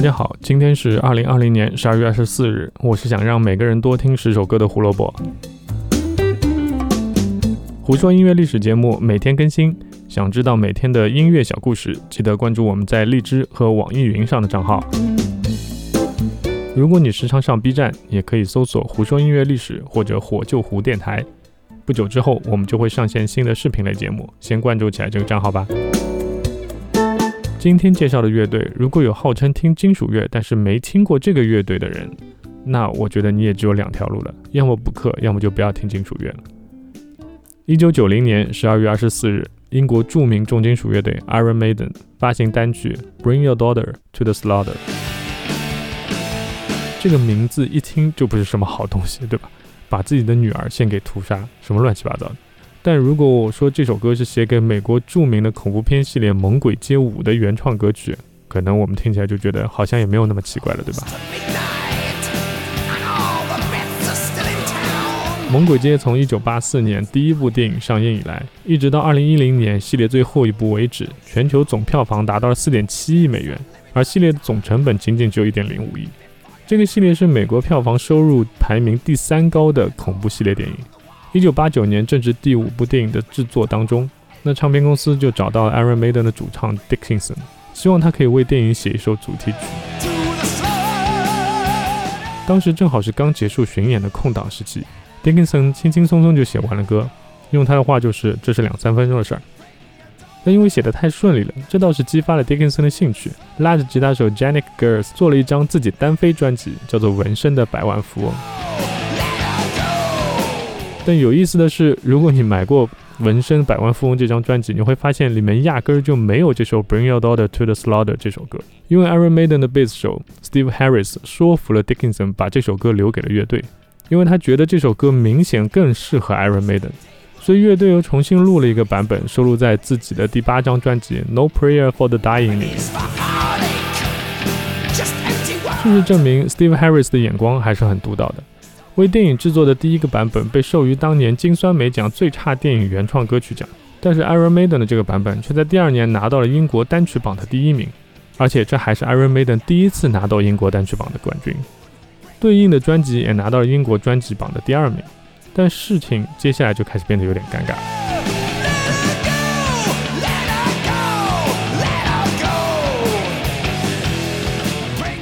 大家好，今天是二零二零年十二月二十四日。我是想让每个人多听十首歌的胡萝卜。胡说音乐历史节目每天更新，想知道每天的音乐小故事，记得关注我们在荔枝和网易云上的账号。如果你时常上 B 站，也可以搜索“胡说音乐历史”或者“火救胡电台”。不久之后，我们就会上线新的视频类节目，先关注起来这个账号吧。今天介绍的乐队，如果有号称听金属乐，但是没听过这个乐队的人，那我觉得你也只有两条路了：要么补课，要么就不要听金属乐了。一九九零年十二月二十四日，英国著名重金属乐队 Iron Maiden 发行单曲《Bring Your Daughter to the Slaughter》。这个名字一听就不是什么好东西，对吧？把自己的女儿献给屠杀，什么乱七八糟的。但如果我说这首歌是写给美国著名的恐怖片系列《猛鬼街舞》的原创歌曲，可能我们听起来就觉得好像也没有那么奇怪了，对吧？《猛鬼街》从1984年第一部电影上映以来，一直到2010年系列最后一部为止，全球总票房达到了4.7亿美元，而系列的总成本仅仅只有一点零五亿。这个系列是美国票房收入排名第三高的恐怖系列电影。一九八九年正值第五部电影的制作当中，那唱片公司就找到了 Iron Maiden 的主唱 Dickinson，希望他可以为电影写一首主题曲。当时正好是刚结束巡演的空档时期，Dickinson 轻轻松松就写完了歌，用他的话就是这是两三分钟的事儿。但因为写的太顺利了，这倒是激发了 Dickinson 的兴趣，拉着吉他手 Janik Gers 做了一张自己单飞专辑，叫做《纹身的百万富翁》。但有意思的是，如果你买过《纹身百万富翁》这张专辑，你会发现里面压根儿就没有这首《Bring Your Daughter to the Slaughter》这首歌。因为 Iron Maiden 的贝斯手 Steve Harris 说服了 Dickinson 把这首歌留给了乐队，因为他觉得这首歌明显更适合 Iron Maiden，所以乐队又重新录了一个版本，收录在自己的第八张专辑《No Prayer for the Dying》里。事实证明，Steve Harris 的眼光还是很独到的。为电影制作的第一个版本被授予当年金酸梅奖最差电影原创歌曲奖，但是 Iron Maiden 的这个版本却在第二年拿到了英国单曲榜的第一名，而且这还是 Iron Maiden 第一次拿到英国单曲榜的冠军。对应的专辑也拿到了英国专辑榜的第二名，但事情接下来就开始变得有点尴尬。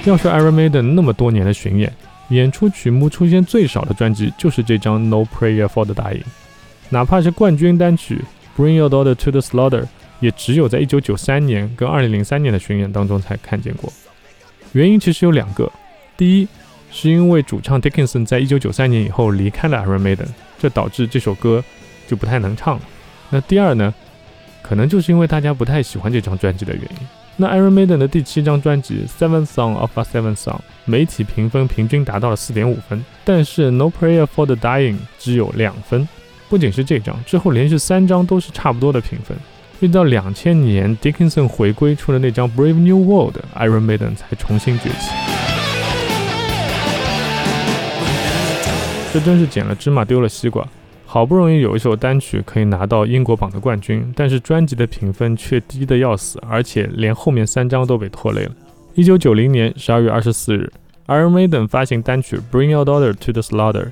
要说 Iron Maiden 那么多年的巡演。演出曲目出现最少的专辑就是这张《No Prayer for the Dying》，哪怕是冠军单曲《Bring Your Daughter to the Slaughter》，也只有在1993年跟2003年的巡演当中才看见过。原因其实有两个：第一，是因为主唱 Dickinson 在1993年以后离开了 Iron Maiden，这导致这首歌就不太能唱了；那第二呢，可能就是因为大家不太喜欢这张专辑的原因。那 Iron Maiden 的第七张专辑《Seven Song of a Seven Song》媒体评分平均达到了四点五分，但是《No Prayer for the Dying》只有两分。不仅是这张，之后连续三张都是差不多的评分。一直到两千年 Dickinson 回归出了那张《Brave New World》，Iron Maiden 才重新崛起。这真是捡了芝麻丢了西瓜。好不容易有一首单曲可以拿到英国榜的冠军，但是专辑的评分却低得要死，而且连后面三张都被拖累了。一九九零年十二月二十四日，Iron Maiden 发行单曲《Bring Your Daughter to the Slaughter》，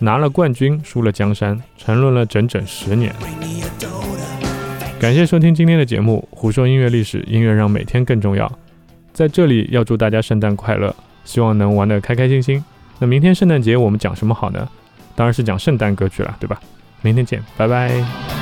拿了冠军，输了江山，沉沦了整整十年。感谢收听今天的节目，胡说音乐历史，音乐让每天更重要。在这里要祝大家圣诞快乐，希望能玩得开开心心。那明天圣诞节我们讲什么好呢？当然是讲圣诞歌曲了，对吧？明天见，拜拜。